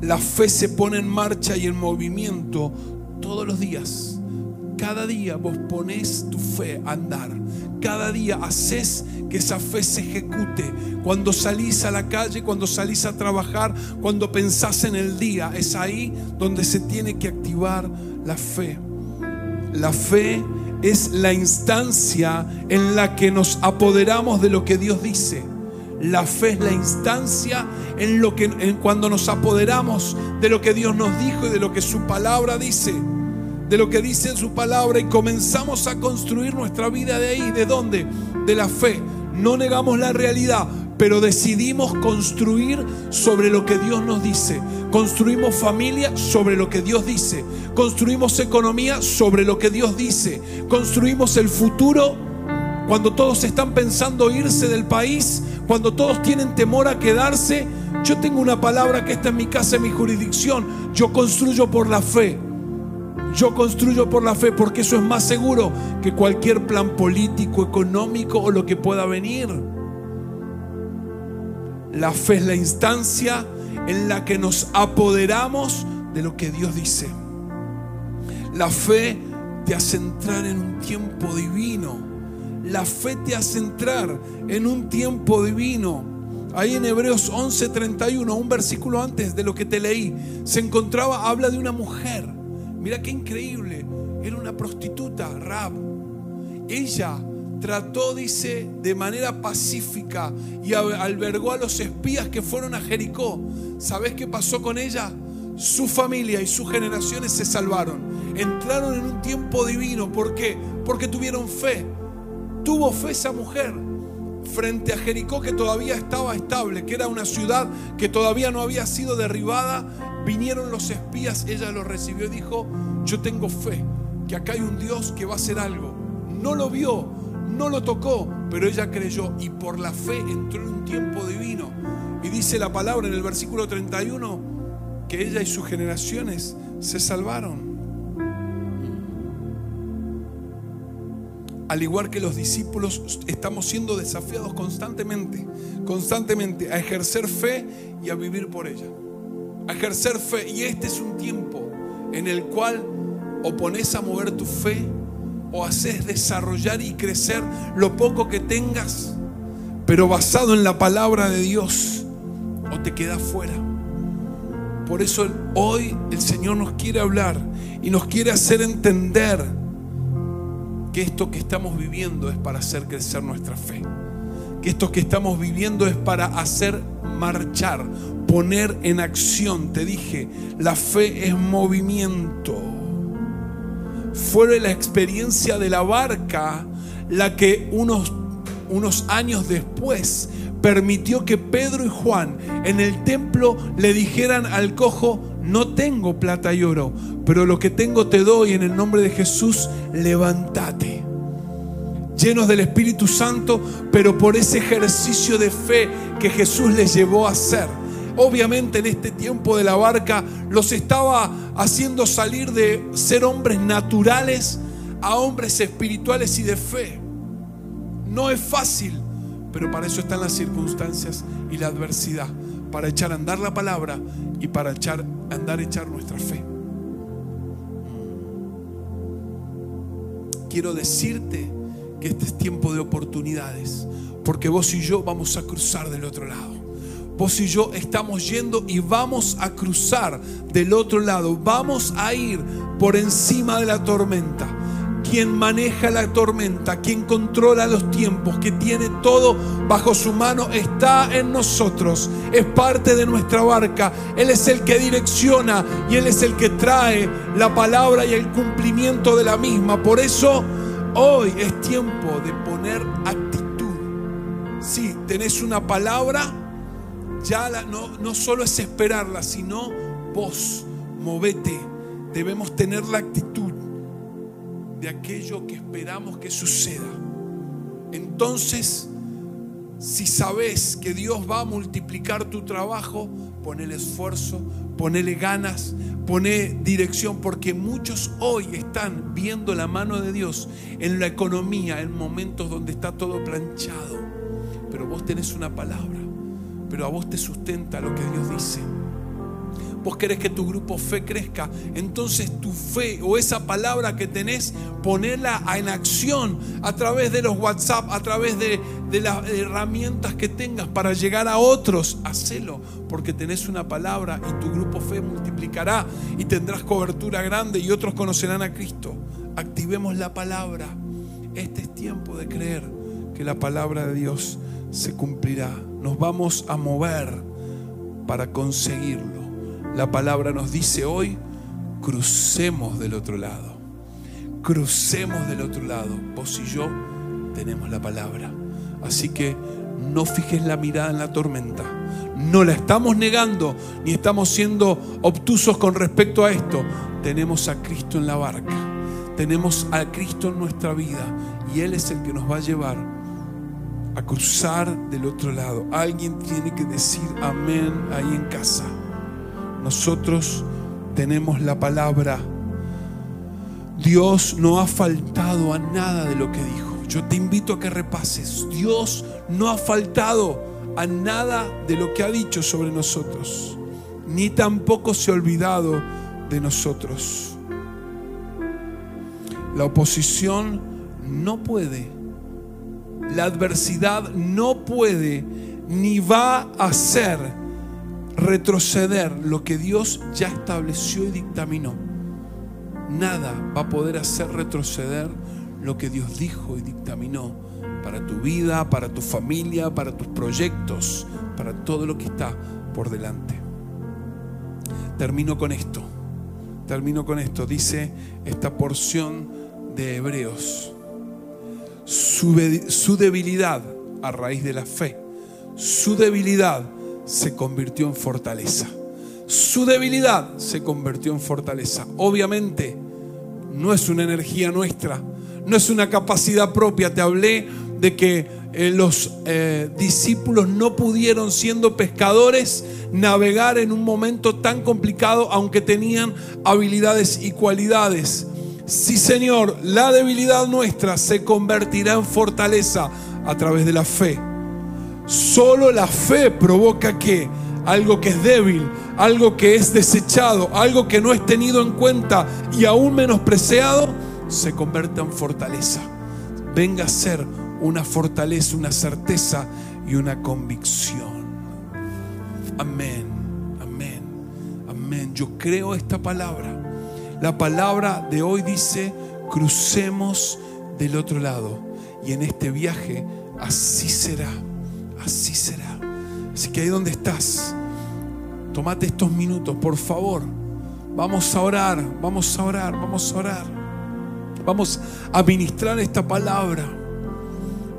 La fe se pone en marcha y en movimiento todos los días. Cada día vos pones tu fe a andar. Cada día haces que esa fe se ejecute. Cuando salís a la calle, cuando salís a trabajar, cuando pensás en el día, es ahí donde se tiene que activar la fe. La fe es la instancia en la que nos apoderamos de lo que Dios dice. La fe es la instancia en lo que cuando nos apoderamos de lo que Dios nos dijo y de lo que su palabra dice de lo que dice en su palabra y comenzamos a construir nuestra vida de ahí. ¿De dónde? De la fe. No negamos la realidad, pero decidimos construir sobre lo que Dios nos dice. Construimos familia sobre lo que Dios dice. Construimos economía sobre lo que Dios dice. Construimos el futuro cuando todos están pensando irse del país, cuando todos tienen temor a quedarse. Yo tengo una palabra que está en mi casa, en mi jurisdicción. Yo construyo por la fe. Yo construyo por la fe porque eso es más seguro que cualquier plan político, económico o lo que pueda venir. La fe es la instancia en la que nos apoderamos de lo que Dios dice. La fe te hace entrar en un tiempo divino. La fe te hace entrar en un tiempo divino. Ahí en Hebreos 11:31, un versículo antes de lo que te leí, se encontraba, habla de una mujer Mira qué increíble. Era una prostituta, Rab. Ella trató, dice, de manera pacífica y albergó a los espías que fueron a Jericó. ¿Sabes qué pasó con ella? Su familia y sus generaciones se salvaron. Entraron en un tiempo divino. ¿Por qué? Porque tuvieron fe. Tuvo fe esa mujer frente a Jericó que todavía estaba estable, que era una ciudad que todavía no había sido derribada Vinieron los espías, ella lo recibió y dijo, yo tengo fe que acá hay un Dios que va a hacer algo. No lo vio, no lo tocó, pero ella creyó y por la fe entró en un tiempo divino. Y dice la palabra en el versículo 31 que ella y sus generaciones se salvaron. Al igual que los discípulos, estamos siendo desafiados constantemente, constantemente a ejercer fe y a vivir por ella. A ejercer fe. Y este es un tiempo en el cual o pones a mover tu fe o haces desarrollar y crecer lo poco que tengas, pero basado en la palabra de Dios, o te quedas fuera. Por eso hoy el Señor nos quiere hablar y nos quiere hacer entender que esto que estamos viviendo es para hacer crecer nuestra fe. Que esto que estamos viviendo es para hacer marchar, poner en acción. Te dije, la fe es movimiento. Fue la experiencia de la barca la que unos, unos años después permitió que Pedro y Juan en el templo le dijeran al cojo, no tengo plata y oro, pero lo que tengo te doy en el nombre de Jesús, levántate. Llenos del Espíritu Santo, pero por ese ejercicio de fe que Jesús les llevó a hacer. Obviamente en este tiempo de la barca los estaba haciendo salir de ser hombres naturales a hombres espirituales y de fe. No es fácil, pero para eso están las circunstancias y la adversidad, para echar a andar la palabra y para echar, andar a echar nuestra fe. Quiero decirte que este es tiempo de oportunidades, porque vos y yo vamos a cruzar del otro lado. Vos y yo estamos yendo y vamos a cruzar del otro lado. Vamos a ir por encima de la tormenta. Quien maneja la tormenta, quien controla los tiempos, que tiene todo bajo su mano, está en nosotros. Es parte de nuestra barca. Él es el que direcciona y Él es el que trae la palabra y el cumplimiento de la misma. Por eso hoy es tiempo de poner actitud. Si tenés una palabra, ya no, no solo es esperarla, sino vos, movete. Debemos tener la actitud de aquello que esperamos que suceda. Entonces, si sabes que Dios va a multiplicar tu trabajo, ponele esfuerzo, ponele ganas, poné dirección, porque muchos hoy están viendo la mano de Dios en la economía, en momentos donde está todo planchado. Pero vos tenés una palabra pero a vos te sustenta lo que Dios dice. Vos querés que tu grupo fe crezca, entonces tu fe o esa palabra que tenés, ponela en acción a través de los WhatsApp, a través de, de las herramientas que tengas para llegar a otros. Hacelo, porque tenés una palabra y tu grupo fe multiplicará y tendrás cobertura grande y otros conocerán a Cristo. Activemos la palabra. Este es tiempo de creer que la palabra de Dios se cumplirá. Nos vamos a mover para conseguirlo. La palabra nos dice hoy, crucemos del otro lado. Crucemos del otro lado. Vos y yo tenemos la palabra. Así que no fijes la mirada en la tormenta. No la estamos negando ni estamos siendo obtusos con respecto a esto. Tenemos a Cristo en la barca. Tenemos a Cristo en nuestra vida y Él es el que nos va a llevar a cruzar del otro lado. Alguien tiene que decir amén ahí en casa. Nosotros tenemos la palabra. Dios no ha faltado a nada de lo que dijo. Yo te invito a que repases. Dios no ha faltado a nada de lo que ha dicho sobre nosotros. Ni tampoco se ha olvidado de nosotros. La oposición no puede la adversidad no puede ni va a hacer retroceder lo que Dios ya estableció y dictaminó. Nada va a poder hacer retroceder lo que Dios dijo y dictaminó para tu vida, para tu familia, para tus proyectos, para todo lo que está por delante. Termino con esto. Termino con esto. Dice esta porción de Hebreos su, debilidad a raíz de la fe, su debilidad se convirtió en fortaleza. Su debilidad se convirtió en fortaleza. Obviamente, no es una energía nuestra, no es una capacidad propia. Te hablé de que eh, los eh, discípulos no pudieron, siendo pescadores, navegar en un momento tan complicado, aunque tenían habilidades y cualidades. Sí, Señor, la debilidad nuestra se convertirá en fortaleza a través de la fe. Solo la fe provoca que algo que es débil, algo que es desechado, algo que no es tenido en cuenta y aún menospreciado, se convierta en fortaleza. Venga a ser una fortaleza, una certeza y una convicción. Amén, amén, amén. Yo creo esta palabra. La palabra de hoy dice, crucemos del otro lado. Y en este viaje así será, así será. Así que ahí donde estás, tomate estos minutos, por favor. Vamos a orar, vamos a orar, vamos a orar. Vamos a ministrar esta palabra.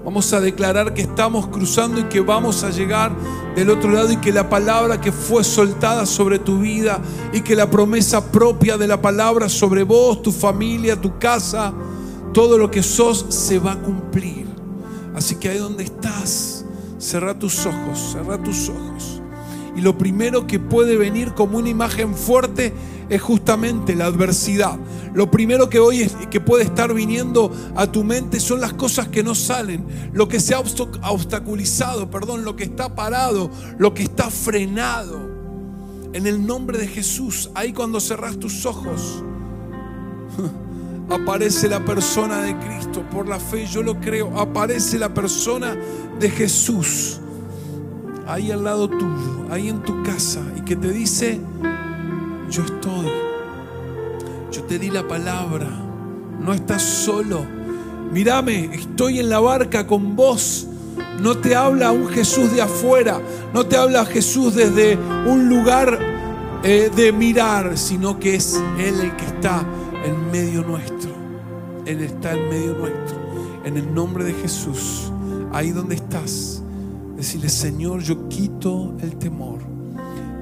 Vamos a declarar que estamos cruzando y que vamos a llegar del otro lado y que la palabra que fue soltada sobre tu vida y que la promesa propia de la palabra sobre vos, tu familia, tu casa, todo lo que sos se va a cumplir. Así que ahí donde estás, cerra tus ojos, cerra tus ojos. Y lo primero que puede venir como una imagen fuerte es justamente la adversidad. Lo primero que hoy es, que puede estar viniendo a tu mente son las cosas que no salen, lo que se ha obstaculizado, perdón, lo que está parado, lo que está frenado. En el nombre de Jesús, ahí cuando cerras tus ojos, aparece la persona de Cristo. Por la fe yo lo creo. Aparece la persona de Jesús. Ahí al lado tuyo, ahí en tu casa. Y que te dice, yo estoy. Yo te di la palabra. No estás solo. Mírame, estoy en la barca con vos. No te habla un Jesús de afuera. No te habla Jesús desde un lugar eh, de mirar, sino que es Él el que está en medio nuestro. Él está en medio nuestro. En el nombre de Jesús, ahí donde estás, decirle, Señor, yo quito el temor.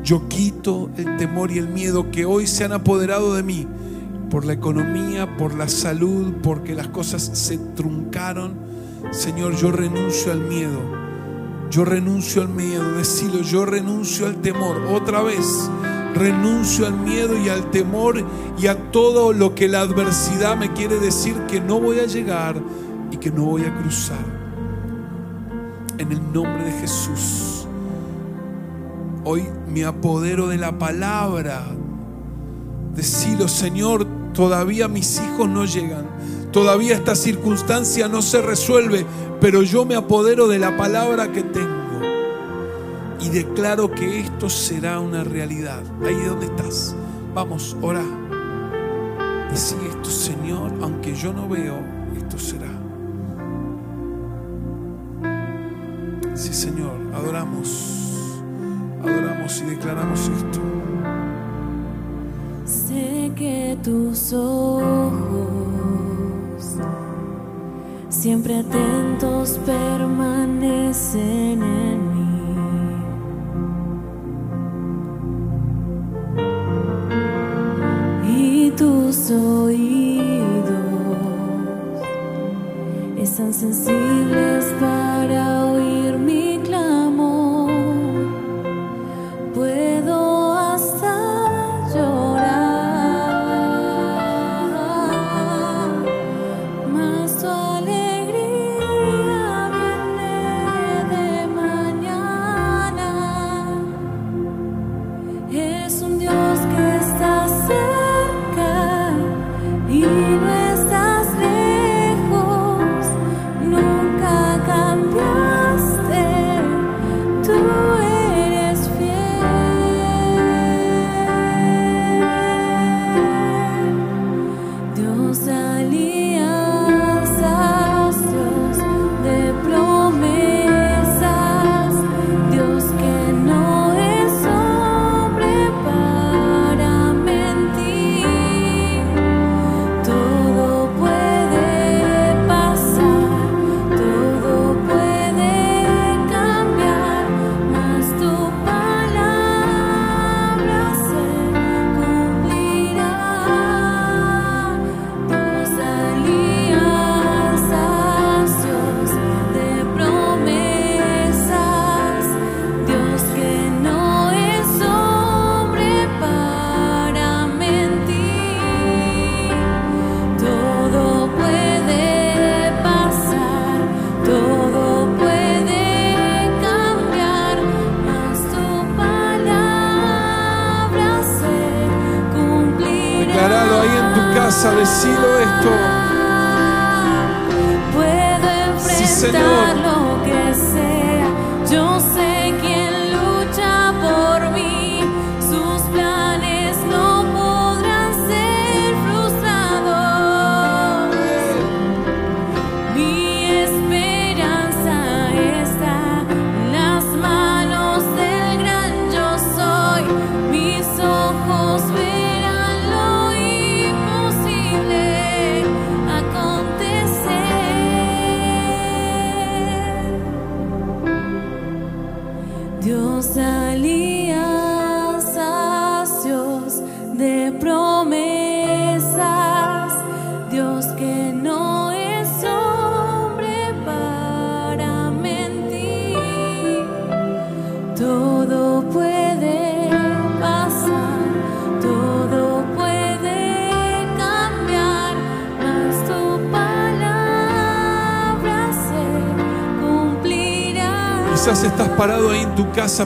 Yo quito el temor y el miedo que hoy se han apoderado de mí por la economía, por la salud, porque las cosas se truncaron. Señor, yo renuncio al miedo. Yo renuncio al miedo. Decilo, yo renuncio al temor. Otra vez, renuncio al miedo y al temor y a todo lo que la adversidad me quiere decir que no voy a llegar y que no voy a cruzar. En el nombre de Jesús. Hoy me apodero de la palabra. Decilo, Señor, todavía mis hijos no llegan. Todavía esta circunstancia no se resuelve, pero yo me apodero de la palabra que tengo. Y declaro que esto será una realidad. Ahí donde estás. Vamos, ora. Decí esto, Señor, aunque yo no veo, esto será. Sí, Señor, adoramos adoramos y declaramos esto. Sé que tus ojos, siempre atentos, permanecen en están sensibles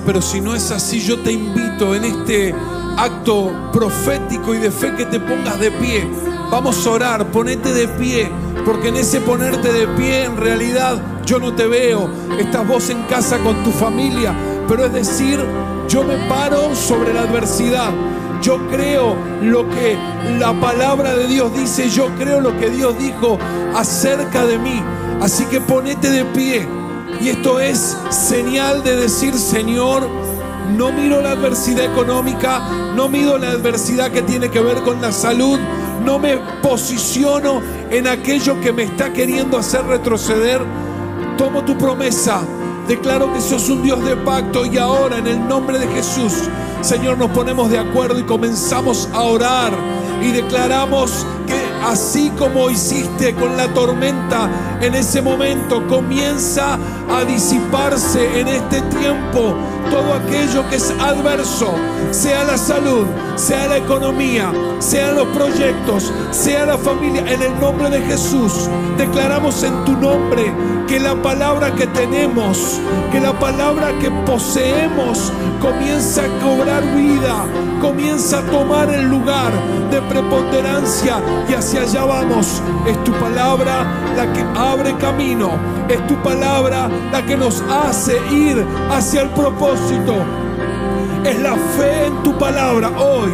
pero si no es así, yo te invito en este acto profético y de fe que te pongas de pie. Vamos a orar, ponete de pie, porque en ese ponerte de pie en realidad yo no te veo. Estás vos en casa con tu familia, pero es decir, yo me paro sobre la adversidad. Yo creo lo que la palabra de Dios dice, yo creo lo que Dios dijo acerca de mí. Así que ponete de pie. Y esto es señal de decir, Señor, no miro la adversidad económica, no miro la adversidad que tiene que ver con la salud, no me posiciono en aquello que me está queriendo hacer retroceder. Tomo tu promesa, declaro que sos un Dios de pacto y ahora en el nombre de Jesús, Señor, nos ponemos de acuerdo y comenzamos a orar y declaramos que así como hiciste con la tormenta en ese momento, comienza a disiparse en este tiempo todo aquello que es adverso, sea la salud, sea la economía, sean los proyectos, sea la familia, en el nombre de Jesús. Declaramos en tu nombre que la palabra que tenemos, que la palabra que poseemos comienza a cobrar vida, comienza a tomar el lugar de preponderancia y hacia allá vamos. Es tu palabra la que abre camino, es tu palabra la que nos hace ir hacia el propósito. Es la fe en tu palabra hoy.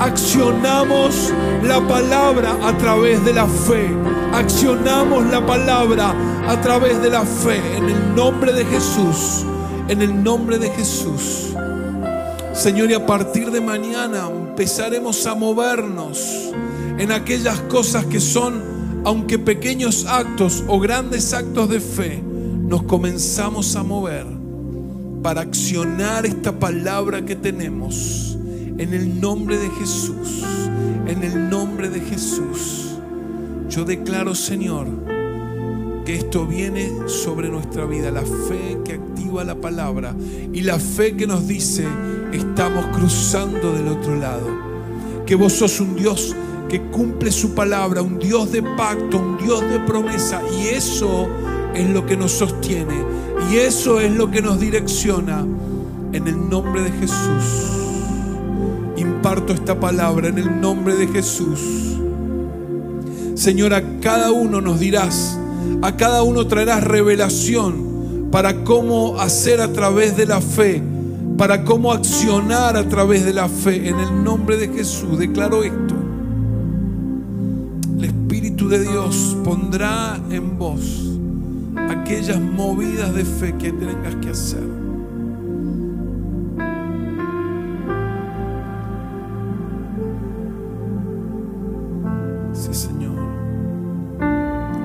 Accionamos la palabra a través de la fe. Accionamos la palabra a través de la fe. En el nombre de Jesús. En el nombre de Jesús. Señor, y a partir de mañana empezaremos a movernos en aquellas cosas que son, aunque pequeños actos o grandes actos de fe, nos comenzamos a mover para accionar esta palabra que tenemos en el nombre de Jesús. En el nombre de Jesús. Yo declaro, Señor, que esto viene sobre nuestra vida, la fe que activa la palabra y la fe que nos dice, estamos cruzando del otro lado. Que vos sos un Dios que cumple su palabra, un Dios de pacto, un Dios de promesa y eso es lo que nos sostiene y eso es lo que nos direcciona en el nombre de Jesús. Imparto esta palabra en el nombre de Jesús. Señor, a cada uno nos dirás, a cada uno traerás revelación para cómo hacer a través de la fe, para cómo accionar a través de la fe. En el nombre de Jesús declaro esto. El Espíritu de Dios pondrá en vos aquellas movidas de fe que tengas que hacer. Sí, Señor.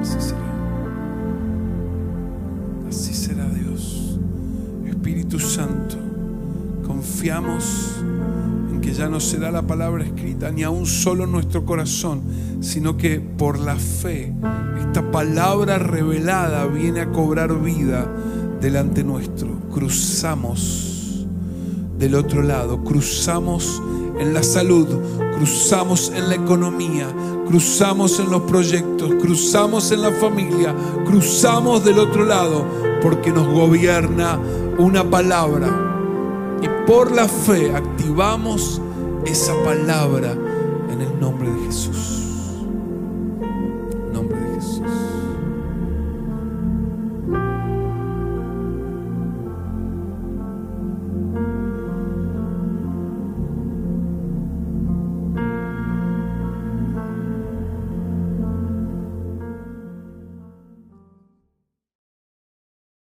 Así será. Así será Dios. Espíritu Santo, confiamos en que ya no será la palabra escrita ni aún solo nuestro corazón, sino que por la fe esta palabra revelada viene a cobrar vida delante nuestro. Cruzamos del otro lado, cruzamos en la salud, cruzamos en la economía, cruzamos en los proyectos, cruzamos en la familia, cruzamos del otro lado, porque nos gobierna una palabra. Y por la fe activamos esa palabra en el nombre de Jesús.